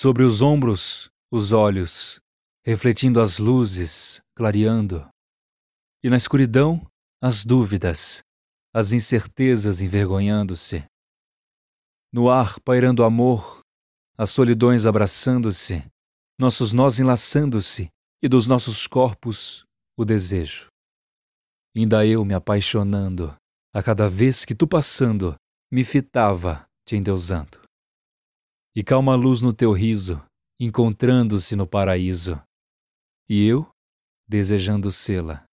Sobre os ombros, os olhos, refletindo as luzes, clareando. E na escuridão, as dúvidas, as incertezas envergonhando-se. No ar pairando amor, as solidões abraçando-se, nossos nós enlaçando-se e dos nossos corpos o desejo. Ainda eu me apaixonando, a cada vez que tu passando me fitava te endeusando. E calma luz no teu riso, encontrando-se no paraíso, e eu desejando sê-la